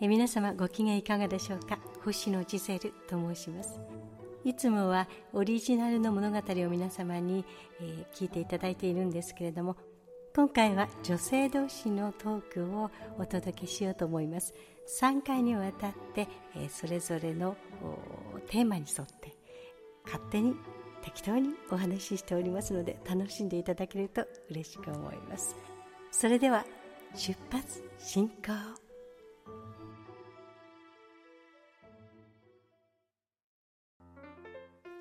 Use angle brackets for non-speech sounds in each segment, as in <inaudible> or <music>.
え皆様ご機嫌いかがでしょうか？星野ジゼルと申します。いつもはオリジナルの物語を皆様に、えー、聞いていただいているんですけれども今回は女性同士のトークをお届けしようと思います。3回にわたって、えー、それぞれのテーマに沿って勝手に適当にお話ししておりますので楽しんでいただけると嬉しく思います。それでは出発進行。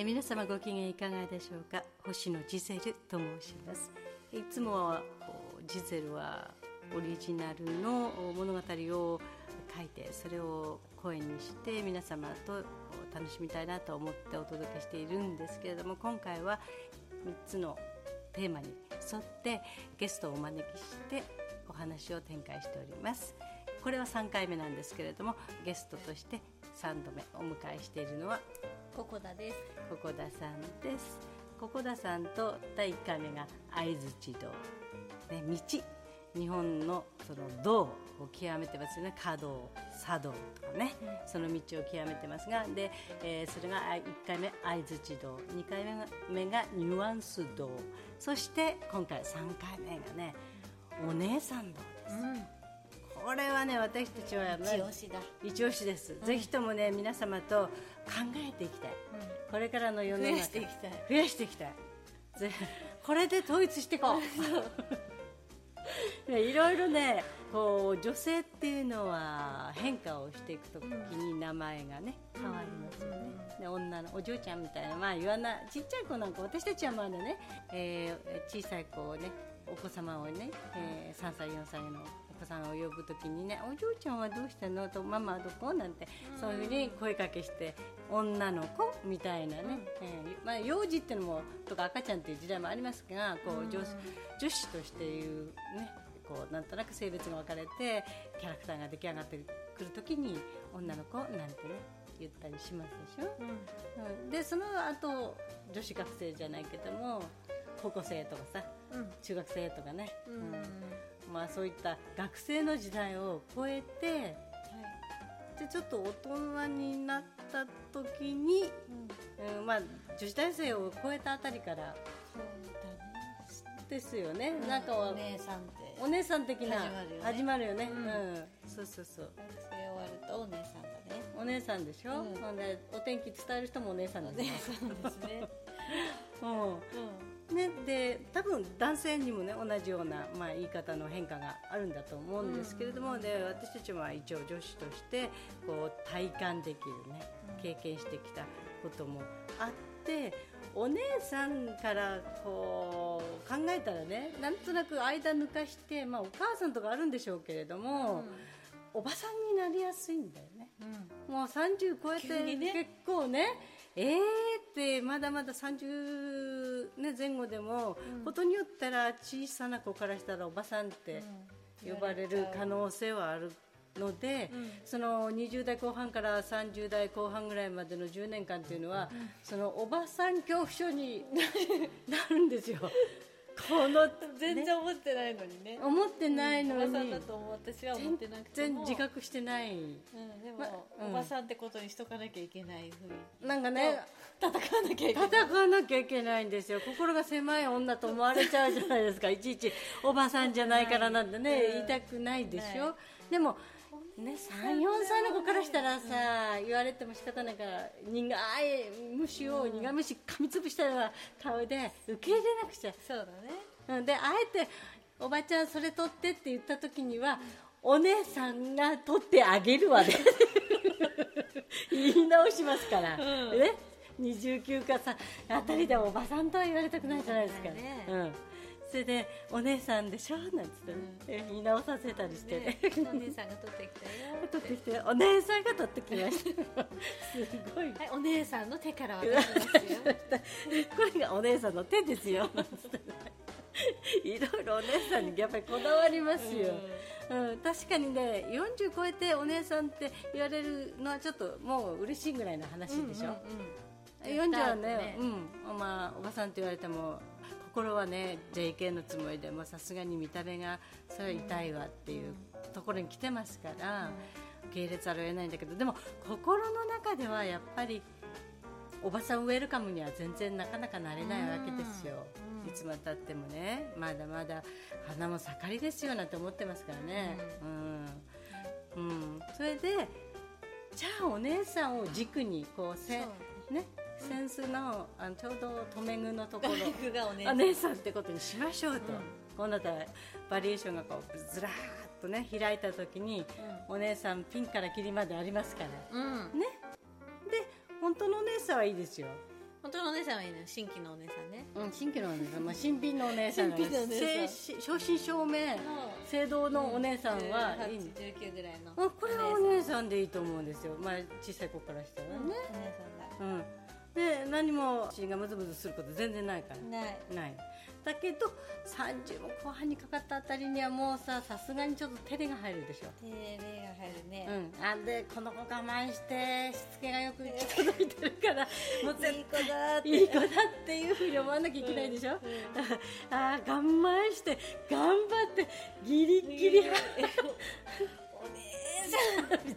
え皆様ご機嫌いかがでしょうか？星野ジゼルと申します。いつもはジゼルはオリジナルの物語を書いてそれを声にして皆様と楽しみたいなと思ってお届けしているんですけれども今回は3つのテーマに沿ってゲストをお招きしてお話を展開しております。これは3回目なんですけれどもゲストとして3度目お迎えしているのはここだです。ここださんです。ここださんと第1回目が会津道、ね、道。日本のその道を極めてますよね。華道茶道とかね、うん、その道を極めてますがで、えー、それが1回目相づち道。2回目がニュアンス道。そして今回3回目がねお姉さん道です、うんこれはね私たちは、ね、一押しだ。一押しです、うん、ぜひともね皆様と考えていきたい、うん、これからの世の中増やしていきたい。増やしていきたい。これで統一していこう。<laughs> いろいろねこう女性っていうのは変化をしていくときに名前がね、変わりますよね、で女のお嬢ちゃんみたいなまあ言わないちっちゃい子なんか私たちはまだね、えー、小さい子をねお子様をね、えー、3歳4歳の子さんを呼ぶときにねお嬢ちゃんはどうしたの？とママはどこ？なんてそういうふうに声かけして女の子？みたいなね、うん、えー、まあ、幼児っていうのもとか赤ちゃんっていう時代もありますがこう女女子としていうねこうなんとなく性別が分かれてキャラクターが出来上がってくるときに女の子？なんてね言ったりしますでしょ、うん、うん、でその後女子学生じゃないけども高校生とかさ、うん、中学生とかね、うんまあ、そういった学生の時代を超えて、はい、でちょっと大人になった時に、うん、まあ、女子大生を超えたあたりからですよね、うん、なんかお姉さんってお姉さん的な始まるよね、うん、うん、そうそうそう。学生終わるとお姉さんだね。お姉さんでしょ、うん、お天気伝える人もお姉さんですね。<laughs> ですね。うん、うんね、で多分男性にもね同じような、まあ、言い方の変化があるんだと思うんですけれども、うん、で私たちは一応女子としてこう体感できるね経験してきたこともあってお姉さんからこう考えたらねなんとなく間抜かして、まあ、お母さんとかあるんでしょうけれども、うん、おばさんになりやすいんだよ。ね、うん、もう30超えて、結構ねえーってまだまだ30、ね、前後でも、うん、ことによったら小さな子からしたらおばさんって呼ばれる可能性はあるので、うん、その20代後半から30代後半ぐらいまでの10年間というのは、うん、そのおばさん恐怖症になるんですよ。この全然思ってないのにね。思ってないのに、おばさんだと思う私は思ってなくて全然自覚してない、うん、でも、まおばさんってことにしとかなきゃいけないふうに。なんかね戦わなきゃいけない。戦わなきゃいけないんですよ。心が狭い女と思われちゃうじゃないですか。いちいちおばさんじゃないからなんてね、言いたくないでしょ、でもね、34歳の子からしたらさ、言われても仕方ないから苦い虫を苦虫噛みつぶしたような顔で受け入れなくちゃ。そうだね、うん、であえておばちゃんそれ取ってって言った時には、お姉さんが取ってあげるわね。<laughs> 言い直しますから、うん、ね。29かさあたりでおばさんとは言われたくないじゃないですか、ね、うんそれで「お姉さんでしょ」なんつって、ね、言い直させたりして、ね、お姉さんが取ってきたよ取ってきてお姉さんが取ってきました。<laughs> すごい、はい、お姉さんの手から渡しますよ。<laughs> これがお姉さんの手ですよ。いろいろお姉さんにやっぱりこだわりますよ、うん、うん、確かにね40超えてお姉さんって言われるのはちょっともう嬉しいぐらいの話でしょ、うんうんうん、40はね、ね、うん。まあ、おばさんって言われても心はね JK のつもりでもさすがに見た目がそれは痛いわっていうところに来てますから、け入れざるを得ないんだけどでも心の中ではやっぱりおばさんウェルカムには全然なかなかなれないわけですよ、うん。いつまでたってもねまだまだ花も盛りですよなんて思ってますからね。うん、うん。それでじゃあお姉さんを軸にこうせね扇子のあのちょうど留め具のところ。お姉さん。ってことにしましょうと、うん。こうなったらバリエーションがこうずらーっとね開いた時にお姉さんピンからキリまでありますから。うん、うん、ね。で本当のお姉さんはいいですよ、本当のお姉さんはいいのよ新規のお姉さんね。うん、新規のお姉さん、まあ、新品のお姉さん正真正銘正道のお姉さんはいいん。です1819ぐらいのあこれはお姉さんでいいと思うんですよ、まあ、小さい子からしたらうん。ね、お姉うんで何も血がムズムズすること全然ないから。ない。ない。だけど30も後半にかかったあたりにはもうささすがにちょっと照れが入るでしょ。手霊が入るね、うん、あんでこの子我慢してしつけがよく届いてるからもう絶いい子だって。いい子だっていうふうに思わなきゃいけないでしょ、<laughs> ああ我慢して頑張ってギリギリ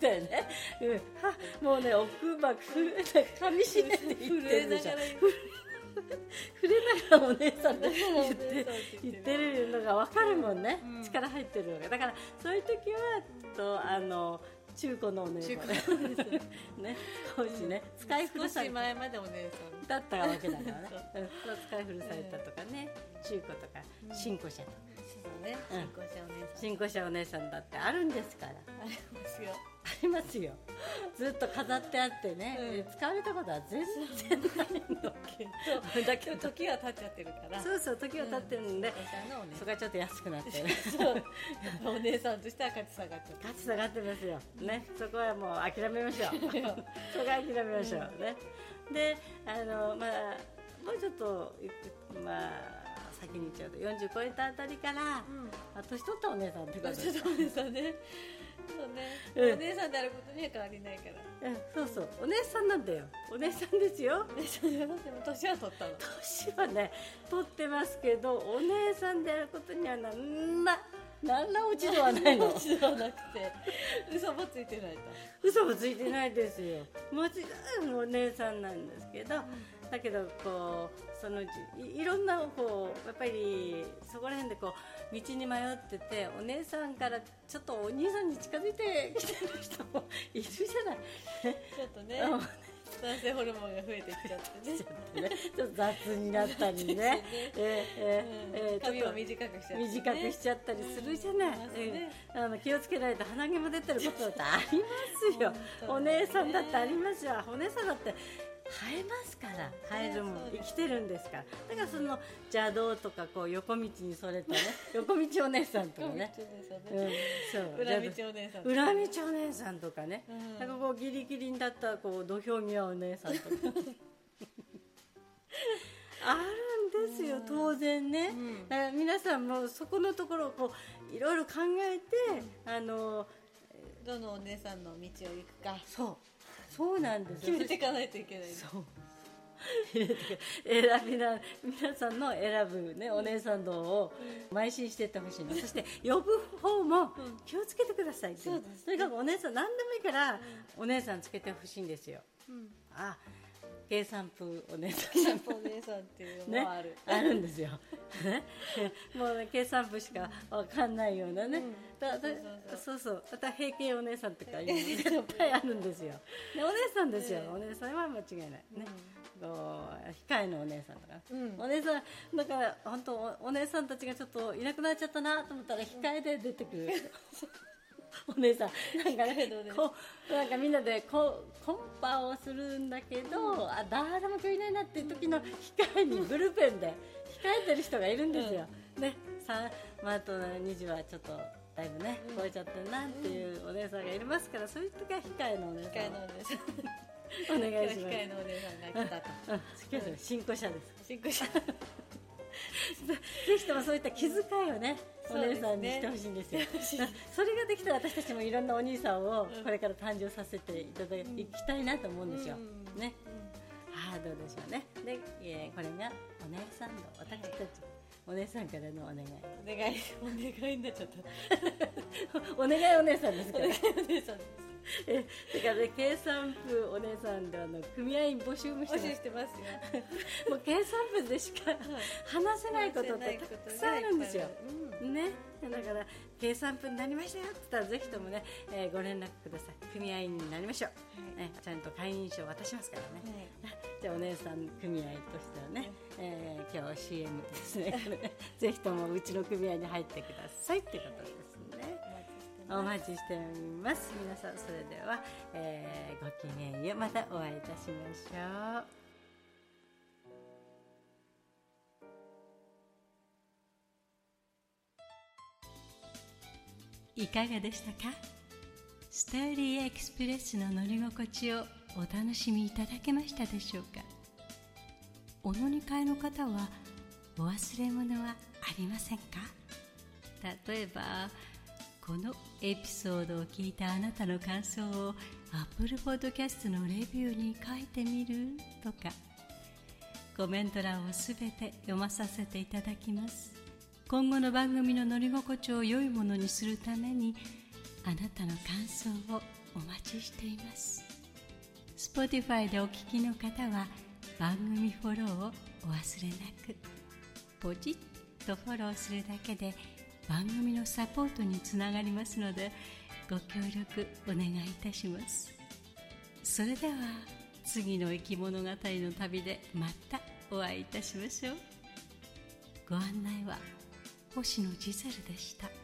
たいなね、うん、はもうね奥歯ふ噛みしめて言ってるでしょ震えながら触れながらお姉さんって言って言っててるのが分かるもんね、うん。力入ってるのが。だからそういう時はとあの中古のお姉さん。中古のお姉さん。<laughs> ね。少しね使い古された。前までお姉さん。だったわけだからね、う。ん、使い古されたとかね。中古とか新古車とか。そうん。新婚者お姉さん。新古車お姉さんだってあるんですから。ありますよ。ありますよ。ずっと飾ってあってね、うん。使われたことは全然ないの。けどだけど。時が経っちゃってるから。そうそう時が経ってるんで、新婚者のお姉さん。そこはちょっと安くなってる。お姉さんとしては価値下がっちゃって価値下がってますよ、ね、そこはもう諦めましょう。<laughs> そこは諦めましょう。ね、であのまあもうちょっとまあ先にちょうど40超えたあたりから、うん。あ年取ったお姉さんってことですお姉さんねそうね、うん。お姉さんであることには変わりないから。うんそうそう。お姉さんなんだよ。お姉さんですよ。お姉さんでも年は取ったの。年はね取ってますけどお姉さんであることにはなんら何ら落ち度はないの。年ではなくて。嘘もついてないと。嘘もついてないですよ。もちろんお姉さんなんですけど、だけどこうそのうちいいろんなこうやっぱりそこら辺でこう道に迷っててお姉さんからちょっとお兄さんに近づいてきてる人もいるじゃない。ちょっとねうん。男性ホルモンが増えてきちゃってね。ちょっと雑になったりね。ね。えーえーえー髪を短くしちゃって、ね、短くしちゃったりするじゃない、うんね。えーあの気をつけないと鼻毛も出てることだってありますよ。本当お姉さんだってありますよ。お姉さんだって生えますから。生えるも生きてるんですから。だからその邪道とかこう横道にそれたね <laughs> 横道お姉さんとかね、うん、<laughs> 裏道お姉さん裏道お姉さんとかね、うん。なんかこうギリギリにだったこう土俵際お姉さんとか。<laughs> あるんですよ当然ね、うん。だから皆さんもそこのところをこういろいろ考えて、あのどのお姉さんの道を行くか。そうそうなんですよ。決めていかないといけない。ねそう。選びな皆さんの選ぶ、ね、お姉さん道を邁進していってほしいの、そして呼ぶ方も気をつけてくださいう。そうですとにかくお姉さん何でもいいから、お姉さんつけてほしいんですよ。うん。あ計算風お姉さん。キャンプお姉さんっていうのねもある、あるんですよ。ね、<laughs> もうね計算部しかわかんないようなね、うん。だだそうそうまた平均お姉さんとかいうの絶対あるんですよ。でお姉さんですよ、お姉さんは間違いない。ね。こう控えのお姉さんとか、うん。お姉さんだから本当おお姉さんたちがちょっといなくなっちゃったなと思ったら控えで出てくる。<laughs> お姉さん。なんかねこうなんかみんなでこうコンパをするんだけど、あ誰も今日いないなっていう時の控えにブルペンで控えてる人がいるんですよ。ね、さまあ、あと2時はちょっとだいぶね、超えちゃってるなっていうお姉さんがいますからそういう時は控えのお姉さん。控えのお姉さん。<laughs> お願いします。控えのお姉さんが来たと。<laughs> 新古車です。新婚者ぜひともそういった気遣いをね、お姉さんにしてほしいんですよ。<laughs> それができたら私たちもいろんなお兄さんをこれから誕生させていただきたいなと思うんですよ。うんね。ああどうでしょうね。で、えーこれがお姉さんの私たち、お姉さんからのお願い。お願いお願いになっちゃった <laughs> お願いお姉さんですから。お願いお姉さんです <laughs> えだからね計算部お姉さんであの組合員募集もしてます。よ。<laughs> もう計算部でしか話せないことってたくさんあるんですよ、ね。だから計算部になりましたよって言ったらぜひともね、えーご連絡ください。組合員になりましょう、ね、ちゃんと会員証渡しますからね、じゃあお姉さん組合としてはね、えー今日 CM ですね。ぜひともうちの組合に入ってくださいってことです。ねお待ちしております。皆さんそれでは、えーごきげんよう。またお会いいたしましょう。いかがでしたか？ストーリーエクスプレスの乗り心地をお楽しみいただけましたでしょうか？お乗り換えの方はお忘れ物はありませんか？例えばこのエピソードを聞いたあなたの感想を Apple Podcast のレビューに書いてみる？とか。コメント欄をすべて読まさせていただきます。今後の番組の乗り心地を良いものにするためにあなたの感想をお待ちしています。Spotify でお聞きの方は番組フォローをお忘れなく。ポチッとフォローするだけで番組のサポートにつながりますのでご協力お願いいたします。それでは次の生き物語の旅でまたお会いいたしましょう。ご案内は星野ジゼルでした。